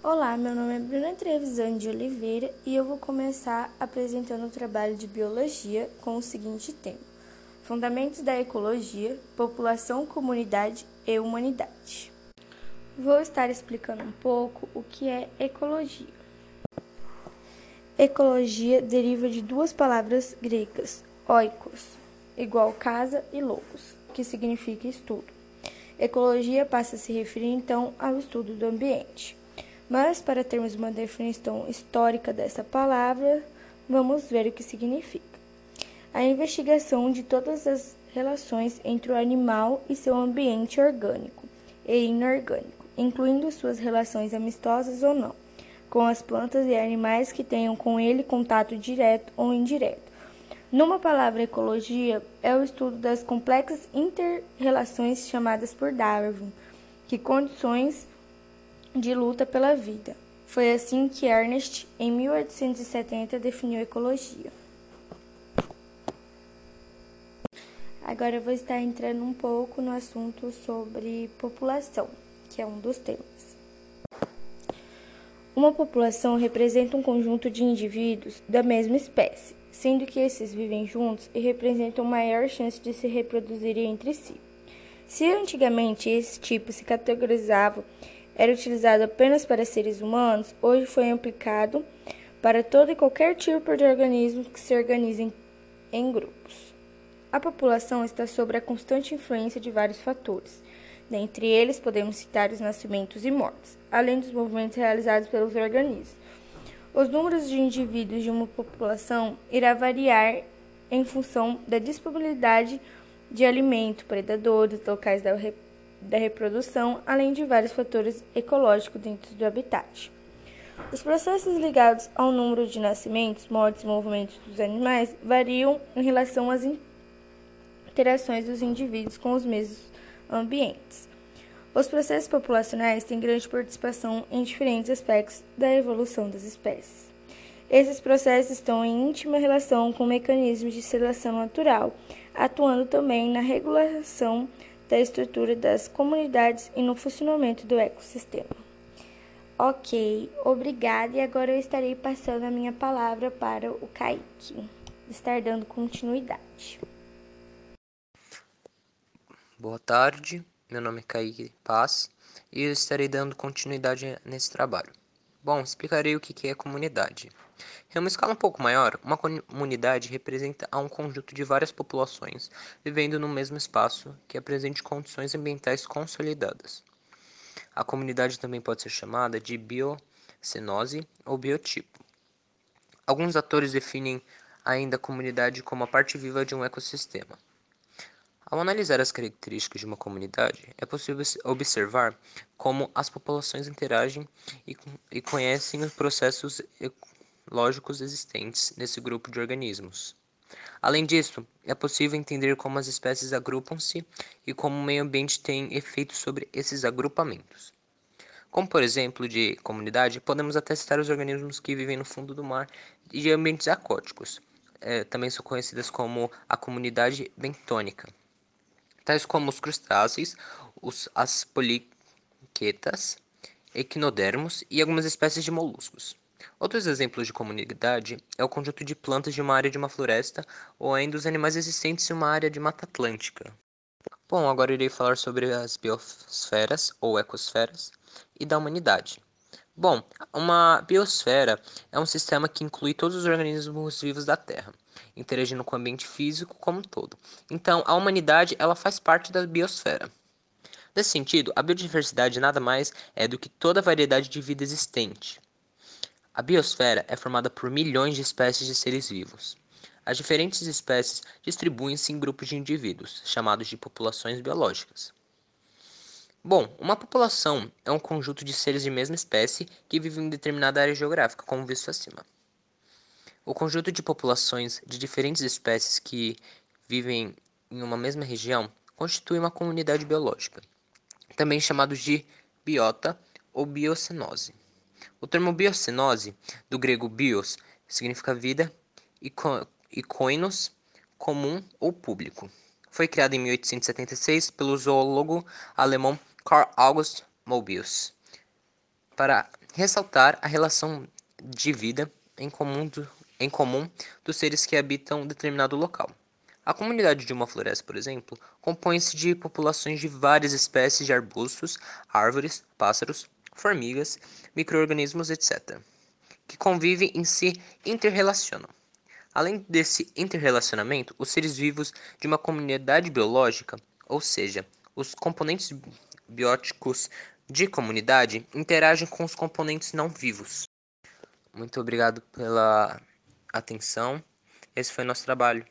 Olá, meu nome é Bruna Trevisan de Oliveira e eu vou começar apresentando o trabalho de biologia com o seguinte tema: Fundamentos da ecologia, população, comunidade e humanidade. Vou estar explicando um pouco o que é ecologia. Ecologia deriva de duas palavras gregas, oikos, igual casa, e logos, que significa estudo. Ecologia passa a se referir então ao estudo do ambiente. Mas para termos uma definição histórica dessa palavra, vamos ver o que significa. A investigação de todas as relações entre o animal e seu ambiente orgânico e inorgânico, incluindo suas relações amistosas ou não, com as plantas e animais que tenham com ele contato direto ou indireto. Numa palavra, ecologia é o estudo das complexas interrelações chamadas por Darwin, que condições de luta pela vida. Foi assim que Ernest, em 1870, definiu ecologia. Agora eu vou estar entrando um pouco no assunto sobre população, que é um dos temas. Uma população representa um conjunto de indivíduos da mesma espécie, sendo que esses vivem juntos e representam maior chance de se reproduzirem entre si. Se antigamente esse tipo se categorizava era utilizado apenas para seres humanos, hoje foi aplicado para todo e qualquer tipo de organismo que se organizem em grupos. A população está sob a constante influência de vários fatores. Dentre eles, podemos citar os nascimentos e mortes, além dos movimentos realizados pelos organismos. Os números de indivíduos de uma população irá variar em função da disponibilidade de alimento, predadores, locais da da reprodução, além de vários fatores ecológicos dentro do habitat. Os processos ligados ao número de nascimentos, mortes e movimentos dos animais variam em relação às interações dos indivíduos com os mesmos ambientes. Os processos populacionais têm grande participação em diferentes aspectos da evolução das espécies. Esses processos estão em íntima relação com mecanismos de seleção natural, atuando também na regulação da estrutura das comunidades e no funcionamento do ecossistema. Ok, obrigada. E agora eu estarei passando a minha palavra para o Kaique, estar dando continuidade. Boa tarde, meu nome é Kaique Paz e eu estarei dando continuidade nesse trabalho. Bom, explicarei o que é comunidade. Em uma escala um pouco maior, uma comunidade representa um conjunto de várias populações vivendo no mesmo espaço que apresente condições ambientais consolidadas. A comunidade também pode ser chamada de biocenose ou biotipo. Alguns atores definem ainda a comunidade como a parte viva de um ecossistema. Ao analisar as características de uma comunidade, é possível observar como as populações interagem e, e conhecem os processos lógicos existentes nesse grupo de organismos. Além disso, é possível entender como as espécies agrupam-se e como o meio ambiente tem efeito sobre esses agrupamentos. Como por exemplo de comunidade, podemos até citar os organismos que vivem no fundo do mar e de ambientes aquáticos. É, também são conhecidas como a comunidade bentônica, tais como os crustáceos, os, as poliquetas, equinodermos e algumas espécies de moluscos. Outros exemplos de comunidade é o conjunto de plantas de uma área de uma floresta ou ainda os animais existentes em uma área de mata atlântica. Bom, agora irei falar sobre as biosferas ou ecosferas e da humanidade. Bom, uma biosfera é um sistema que inclui todos os organismos vivos da Terra, interagindo com o ambiente físico como um todo. Então, a humanidade ela faz parte da biosfera. Nesse sentido, a biodiversidade nada mais é do que toda a variedade de vida existente. A biosfera é formada por milhões de espécies de seres vivos. As diferentes espécies distribuem-se em grupos de indivíduos, chamados de populações biológicas. Bom, uma população é um conjunto de seres de mesma espécie que vivem em determinada área geográfica, como visto acima. O conjunto de populações de diferentes espécies que vivem em uma mesma região constitui uma comunidade biológica, também chamado de biota ou biocenose. O termo biocenose, do grego bios, significa vida, e, e koinos, comum ou público. Foi criado em 1876 pelo zoólogo alemão Carl August Mobius para ressaltar a relação de vida em comum, do, em comum dos seres que habitam determinado local. A comunidade de uma floresta, por exemplo, compõe-se de populações de várias espécies de arbustos, árvores, pássaros, formigas, microorganismos, etc., que convivem e se interrelacionam. Além desse interrelacionamento, os seres vivos de uma comunidade biológica, ou seja, os componentes bióticos de comunidade, interagem com os componentes não vivos. Muito obrigado pela atenção. Esse foi nosso trabalho.